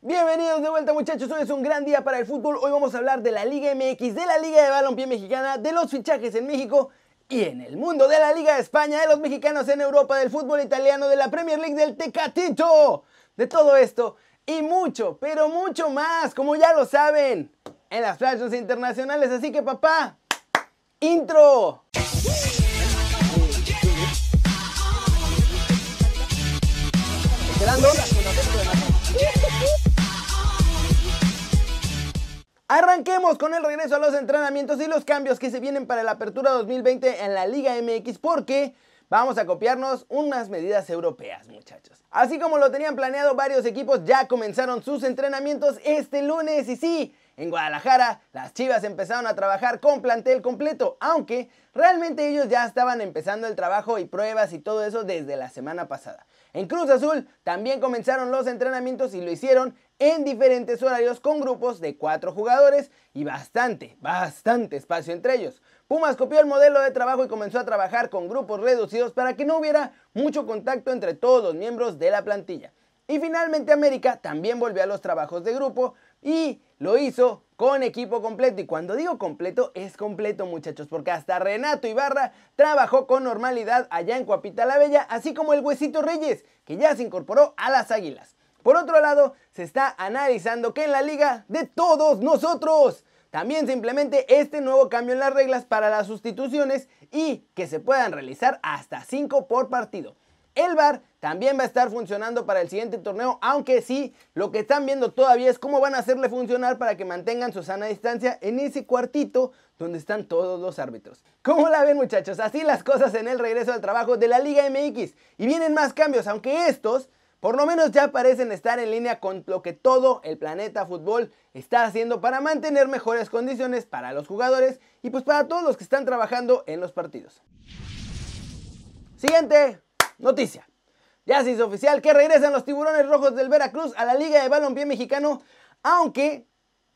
Bienvenidos de vuelta muchachos, hoy es un gran día para el fútbol, hoy vamos a hablar de la Liga MX, de la Liga de Balompié Mexicana, de los fichajes en México y en el mundo de la Liga de España, de los mexicanos en Europa, del fútbol italiano, de la Premier League, del Tecatito, de todo esto y mucho, pero mucho más, como ya lo saben, en las playas internacionales, así que papá, intro. Arranquemos con el regreso a los entrenamientos y los cambios que se vienen para la apertura 2020 en la Liga MX porque vamos a copiarnos unas medidas europeas, muchachos. Así como lo tenían planeado, varios equipos ya comenzaron sus entrenamientos este lunes y sí, en Guadalajara, las Chivas empezaron a trabajar con plantel completo, aunque realmente ellos ya estaban empezando el trabajo y pruebas y todo eso desde la semana pasada. En Cruz Azul también comenzaron los entrenamientos y lo hicieron en diferentes horarios con grupos de cuatro jugadores y bastante, bastante espacio entre ellos. Pumas copió el modelo de trabajo y comenzó a trabajar con grupos reducidos para que no hubiera mucho contacto entre todos los miembros de la plantilla. Y finalmente América también volvió a los trabajos de grupo y lo hizo con equipo completo. Y cuando digo completo, es completo muchachos, porque hasta Renato Ibarra trabajó con normalidad allá en Cuapita la Bella, así como el Huesito Reyes, que ya se incorporó a las Águilas. Por otro lado, se está analizando que en la liga de todos nosotros también se implemente este nuevo cambio en las reglas para las sustituciones y que se puedan realizar hasta 5 por partido. El VAR también va a estar funcionando para el siguiente torneo, aunque sí, lo que están viendo todavía es cómo van a hacerle funcionar para que mantengan su sana distancia en ese cuartito donde están todos los árbitros. ¿Cómo la ven muchachos? Así las cosas en el regreso al trabajo de la Liga MX. Y vienen más cambios, aunque estos por lo menos ya parecen estar en línea con lo que todo el planeta fútbol está haciendo para mantener mejores condiciones para los jugadores y pues para todos los que están trabajando en los partidos. Siguiente noticia. Ya se hizo oficial que regresan los tiburones rojos del Veracruz a la Liga de Balompié Mexicano, aunque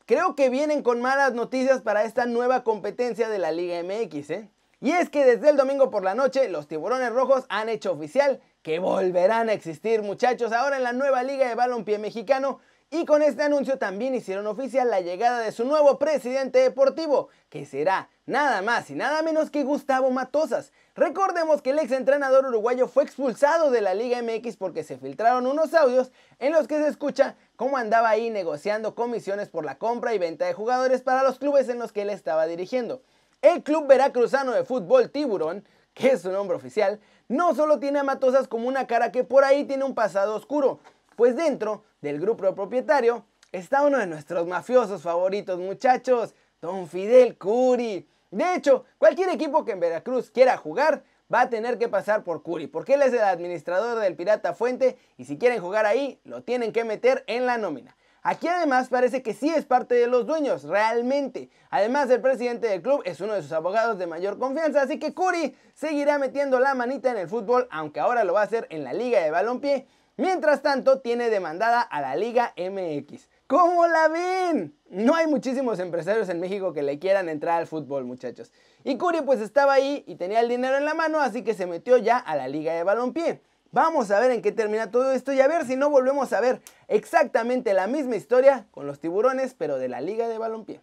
creo que vienen con malas noticias para esta nueva competencia de la Liga MX, ¿eh? Y es que desde el domingo por la noche los tiburones rojos han hecho oficial que volverán a existir muchachos ahora en la nueva Liga de Balompié Mexicano y con este anuncio también hicieron oficial la llegada de su nuevo presidente deportivo, que será nada más y nada menos que Gustavo Matosas. Recordemos que el ex entrenador uruguayo fue expulsado de la Liga MX porque se filtraron unos audios en los que se escucha cómo andaba ahí negociando comisiones por la compra y venta de jugadores para los clubes en los que él estaba dirigiendo. El Club Veracruzano de Fútbol Tiburón, que es su nombre oficial, no solo tiene a Matosas como una cara que por ahí tiene un pasado oscuro, pues dentro del grupo propietario está uno de nuestros mafiosos favoritos muchachos, Don Fidel Curi. De hecho, cualquier equipo que en Veracruz quiera jugar va a tener que pasar por Curi, porque él es el administrador del Pirata Fuente y si quieren jugar ahí, lo tienen que meter en la nómina. Aquí además parece que sí es parte de los dueños, realmente. Además, el presidente del club es uno de sus abogados de mayor confianza, así que Curi seguirá metiendo la manita en el fútbol, aunque ahora lo va a hacer en la Liga de Balompié. Mientras tanto, tiene demandada a la Liga MX. ¿Cómo la ven? No hay muchísimos empresarios en México que le quieran entrar al fútbol, muchachos. Y Curi pues estaba ahí y tenía el dinero en la mano, así que se metió ya a la Liga de Balompié. Vamos a ver en qué termina todo esto y a ver si no volvemos a ver exactamente la misma historia con los tiburones, pero de la Liga de Balompié.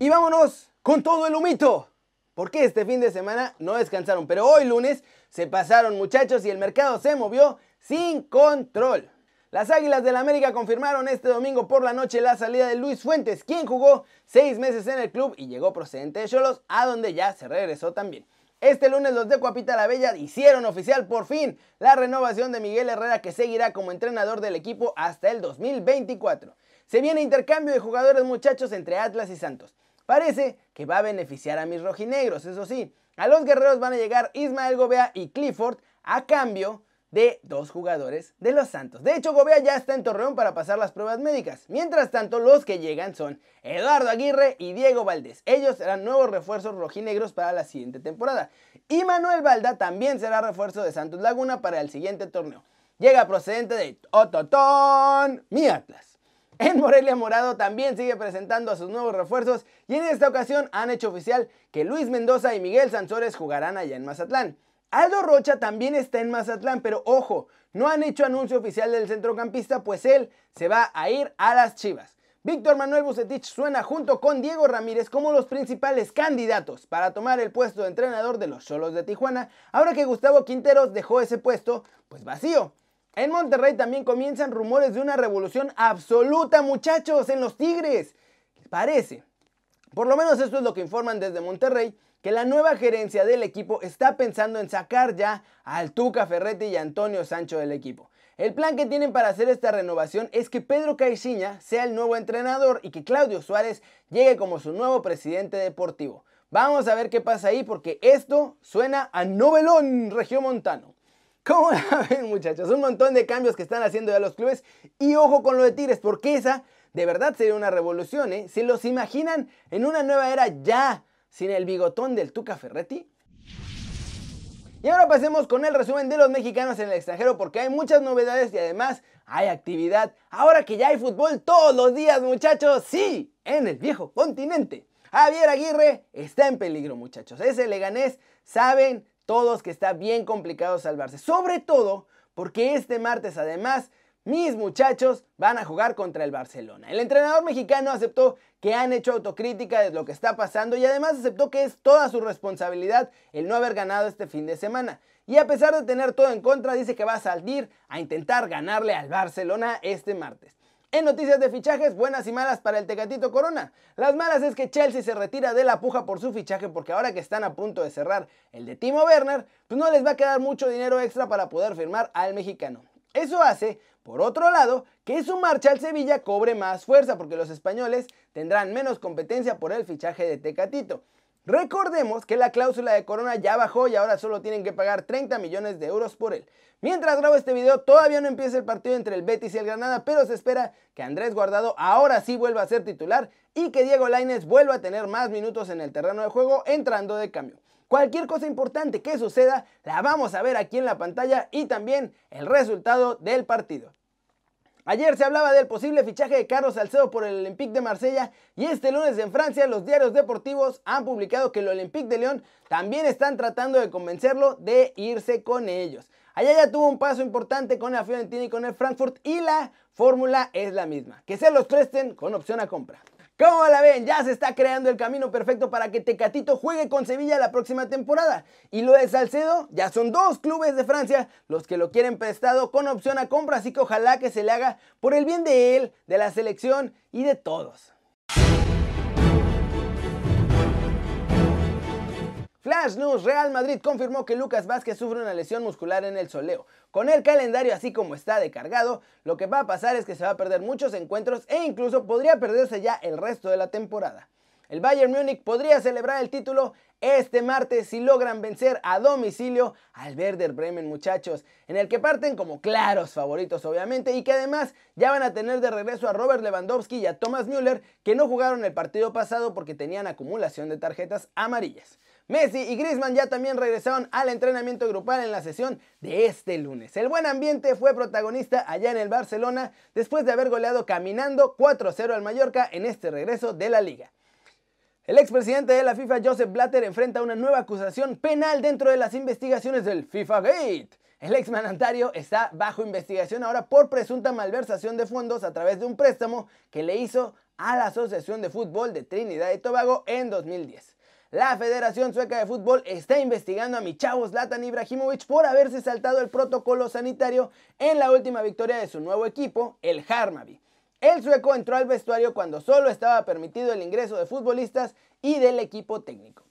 Y vámonos con todo el humito. Porque este fin de semana no descansaron, pero hoy lunes se pasaron muchachos y el mercado se movió sin control. Las Águilas del la América confirmaron este domingo por la noche la salida de Luis Fuentes, quien jugó seis meses en el club y llegó procedente de Cholos, a donde ya se regresó también. Este lunes los de Cuapita la Bella hicieron oficial por fin la renovación de Miguel Herrera que seguirá como entrenador del equipo hasta el 2024. Se viene intercambio de jugadores muchachos entre Atlas y Santos. Parece que va a beneficiar a mis rojinegros, eso sí. A los guerreros van a llegar Ismael Gobea y Clifford a cambio de dos jugadores de los Santos. De hecho, Gobea ya está en Torreón para pasar las pruebas médicas. Mientras tanto, los que llegan son Eduardo Aguirre y Diego Valdés. Ellos serán nuevos refuerzos rojinegros para la siguiente temporada. Y Manuel Balda también será refuerzo de Santos Laguna para el siguiente torneo. Llega procedente de Ototón, mi Atlas. En Morelia Morado también sigue presentando a sus nuevos refuerzos y en esta ocasión han hecho oficial que Luis Mendoza y Miguel Sansores jugarán allá en Mazatlán. Aldo Rocha también está en Mazatlán, pero ojo, no han hecho anuncio oficial del centrocampista, pues él se va a ir a las Chivas. Víctor Manuel Bucetich suena junto con Diego Ramírez como los principales candidatos para tomar el puesto de entrenador de los Cholos de Tijuana, ahora que Gustavo Quinteros dejó ese puesto pues vacío. En Monterrey también comienzan rumores de una revolución absoluta, muchachos, en los Tigres. Parece, por lo menos esto es lo que informan desde Monterrey, que la nueva gerencia del equipo está pensando en sacar ya al Tuca Ferretti y Antonio Sancho del equipo. El plan que tienen para hacer esta renovación es que Pedro Caixinha sea el nuevo entrenador y que Claudio Suárez llegue como su nuevo presidente deportivo. Vamos a ver qué pasa ahí porque esto suena a novelón regiomontano. ¿Cómo la ven muchachos? Un montón de cambios que están haciendo ya los clubes y ojo con lo de Tigres porque esa de verdad sería una revolución, ¿eh? Si los imaginan en una nueva era ya sin el bigotón del Tuca Ferretti. Y ahora pasemos con el resumen de los mexicanos en el extranjero porque hay muchas novedades y además hay actividad. Ahora que ya hay fútbol todos los días muchachos, sí, en el viejo continente. Javier Aguirre está en peligro muchachos. Ese Leganés saben todos que está bien complicado salvarse. Sobre todo porque este martes además mis muchachos van a jugar contra el Barcelona. El entrenador mexicano aceptó que han hecho autocrítica de lo que está pasando y además aceptó que es toda su responsabilidad el no haber ganado este fin de semana. Y a pesar de tener todo en contra, dice que va a salir a intentar ganarle al Barcelona este martes. En noticias de fichajes, buenas y malas para el Tecatito Corona. Las malas es que Chelsea se retira de la puja por su fichaje porque ahora que están a punto de cerrar el de Timo Werner, pues no les va a quedar mucho dinero extra para poder firmar al mexicano. Eso hace, por otro lado, que su marcha al Sevilla cobre más fuerza porque los españoles tendrán menos competencia por el fichaje de Tecatito. Recordemos que la cláusula de Corona ya bajó y ahora solo tienen que pagar 30 millones de euros por él. Mientras grabo este video todavía no empieza el partido entre el Betis y el Granada, pero se espera que Andrés Guardado ahora sí vuelva a ser titular y que Diego Lainez vuelva a tener más minutos en el terreno de juego entrando de cambio. Cualquier cosa importante que suceda la vamos a ver aquí en la pantalla y también el resultado del partido. Ayer se hablaba del posible fichaje de Carlos Salcedo por el Olympique de Marsella y este lunes en Francia los diarios deportivos han publicado que el Olympique de Lyon también están tratando de convencerlo de irse con ellos. Allá ya tuvo un paso importante con la Fiorentina y con el Frankfurt y la fórmula es la misma, que se los presten con opción a compra. ¿Cómo la ven? Ya se está creando el camino perfecto para que Tecatito juegue con Sevilla la próxima temporada. Y lo de Salcedo, ya son dos clubes de Francia los que lo quieren prestado con opción a compra, así que ojalá que se le haga por el bien de él, de la selección y de todos. Flash News, Real Madrid confirmó que Lucas Vázquez sufre una lesión muscular en el soleo. Con el calendario así como está de cargado, lo que va a pasar es que se va a perder muchos encuentros e incluso podría perderse ya el resto de la temporada. El Bayern Múnich podría celebrar el título este martes si logran vencer a domicilio al Werder Bremen muchachos, en el que parten como claros favoritos obviamente y que además ya van a tener de regreso a Robert Lewandowski y a Thomas Müller que no jugaron el partido pasado porque tenían acumulación de tarjetas amarillas. Messi y Griezmann ya también regresaron al entrenamiento grupal en la sesión de este lunes. El buen ambiente fue protagonista allá en el Barcelona después de haber goleado caminando 4-0 al Mallorca en este regreso de la liga. El expresidente de la FIFA, Joseph Blatter, enfrenta una nueva acusación penal dentro de las investigaciones del FIFA Gate. El ex manantario está bajo investigación ahora por presunta malversación de fondos a través de un préstamo que le hizo a la Asociación de Fútbol de Trinidad y Tobago en 2010. La Federación Sueca de Fútbol está investigando a mi chavo Zlatan Ibrahimovic por haberse saltado el protocolo sanitario en la última victoria de su nuevo equipo, el Harmaby. El sueco entró al vestuario cuando solo estaba permitido el ingreso de futbolistas y del equipo técnico.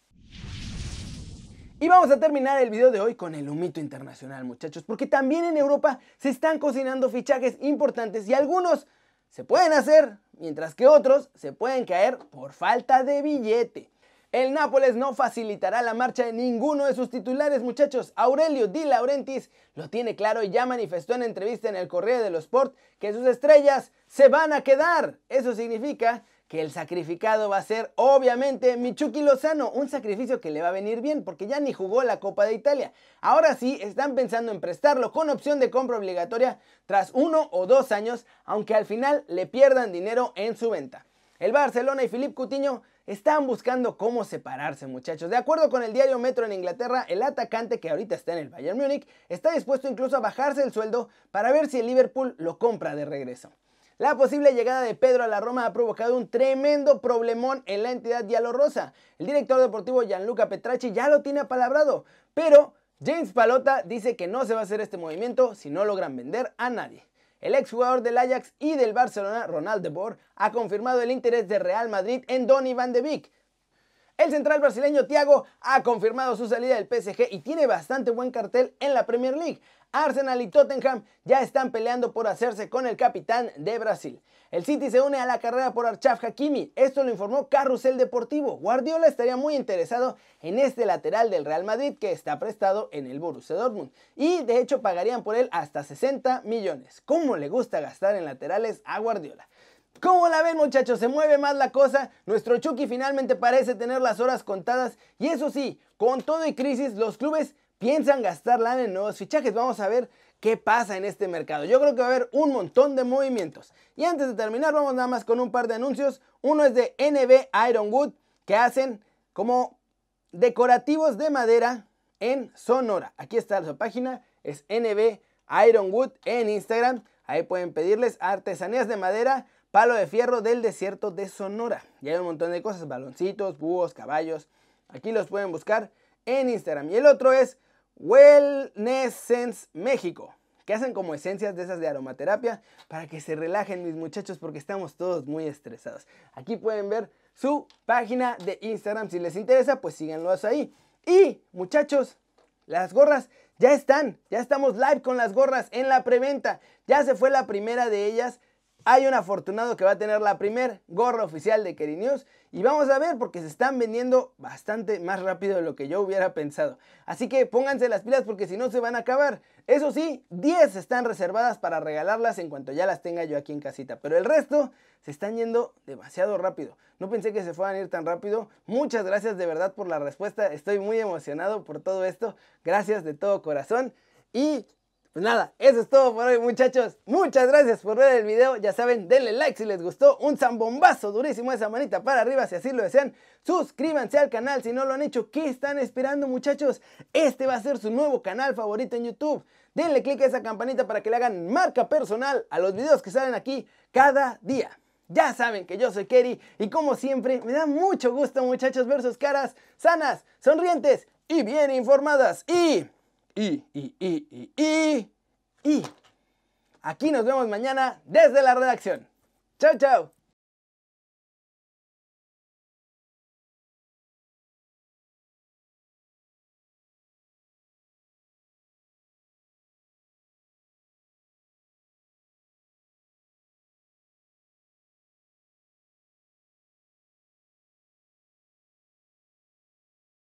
Y vamos a terminar el video de hoy con el humito internacional, muchachos, porque también en Europa se están cocinando fichajes importantes y algunos se pueden hacer, mientras que otros se pueden caer por falta de billete. El Nápoles no facilitará la marcha de ninguno de sus titulares, muchachos. Aurelio Di Laurentiis lo tiene claro y ya manifestó en entrevista en el Correo de los Sport que sus estrellas se van a quedar. Eso significa que el sacrificado va a ser obviamente Michuki Lozano, un sacrificio que le va a venir bien porque ya ni jugó la Copa de Italia. Ahora sí están pensando en prestarlo con opción de compra obligatoria tras uno o dos años, aunque al final le pierdan dinero en su venta. El Barcelona y Philippe Coutinho están buscando cómo separarse, muchachos. De acuerdo con el diario Metro en Inglaterra, el atacante que ahorita está en el Bayern Múnich está dispuesto incluso a bajarse el sueldo para ver si el Liverpool lo compra de regreso. La posible llegada de Pedro a la Roma ha provocado un tremendo problemón en la entidad Rosa. El director deportivo Gianluca Petracci ya lo tiene apalabrado, pero James Palota dice que no se va a hacer este movimiento si no logran vender a nadie. El exjugador del Ajax y del Barcelona, Ronald de Boer, ha confirmado el interés de Real Madrid en Donny van de Beek. El central brasileño Thiago ha confirmado su salida del PSG y tiene bastante buen cartel en la Premier League. Arsenal y Tottenham ya están peleando por hacerse con el capitán de Brasil. El City se une a la carrera por Archaf Hakimi, esto lo informó Carrusel Deportivo. Guardiola estaría muy interesado en este lateral del Real Madrid que está prestado en el Borussia Dortmund y de hecho pagarían por él hasta 60 millones. ¿Cómo le gusta gastar en laterales a Guardiola? ¿Cómo la ven muchachos? Se mueve más la cosa. Nuestro Chucky finalmente parece tener las horas contadas. Y eso sí, con todo y crisis, los clubes piensan gastar lana en nuevos fichajes. Vamos a ver qué pasa en este mercado. Yo creo que va a haber un montón de movimientos. Y antes de terminar, vamos nada más con un par de anuncios. Uno es de NB Ironwood, que hacen como decorativos de madera en Sonora. Aquí está su página, es NB Ironwood en Instagram. Ahí pueden pedirles artesanías de madera, palo de fierro del desierto de Sonora. Y hay un montón de cosas, baloncitos, búhos, caballos. Aquí los pueden buscar en Instagram. Y el otro es Wellness Sense México, que hacen como esencias de esas de aromaterapia para que se relajen mis muchachos porque estamos todos muy estresados. Aquí pueden ver su página de Instagram. Si les interesa, pues síganlos ahí. Y muchachos, las gorras ya están, ya estamos live con las gorras en la preventa. Ya se fue la primera de ellas hay un afortunado que va a tener la primer gorra oficial de Kerry News y vamos a ver porque se están vendiendo bastante más rápido de lo que yo hubiera pensado. Así que pónganse las pilas porque si no se van a acabar. Eso sí, 10 están reservadas para regalarlas en cuanto ya las tenga yo aquí en casita, pero el resto se están yendo demasiado rápido. No pensé que se fueran a ir tan rápido. Muchas gracias de verdad por la respuesta. Estoy muy emocionado por todo esto. Gracias de todo corazón y pues nada, eso es todo por hoy muchachos. Muchas gracias por ver el video. Ya saben, denle like si les gustó. Un zambombazo durísimo esa manita para arriba si así lo desean. Suscríbanse al canal si no lo han hecho. ¿Qué están esperando muchachos? Este va a ser su nuevo canal favorito en YouTube. Denle click a esa campanita para que le hagan marca personal a los videos que salen aquí cada día. Ya saben que yo soy Kerry y como siempre me da mucho gusto muchachos ver sus caras sanas, sonrientes y bien informadas. Y y, y, y, y, y. Aquí nos vemos mañana desde la redacción. Chao, chao.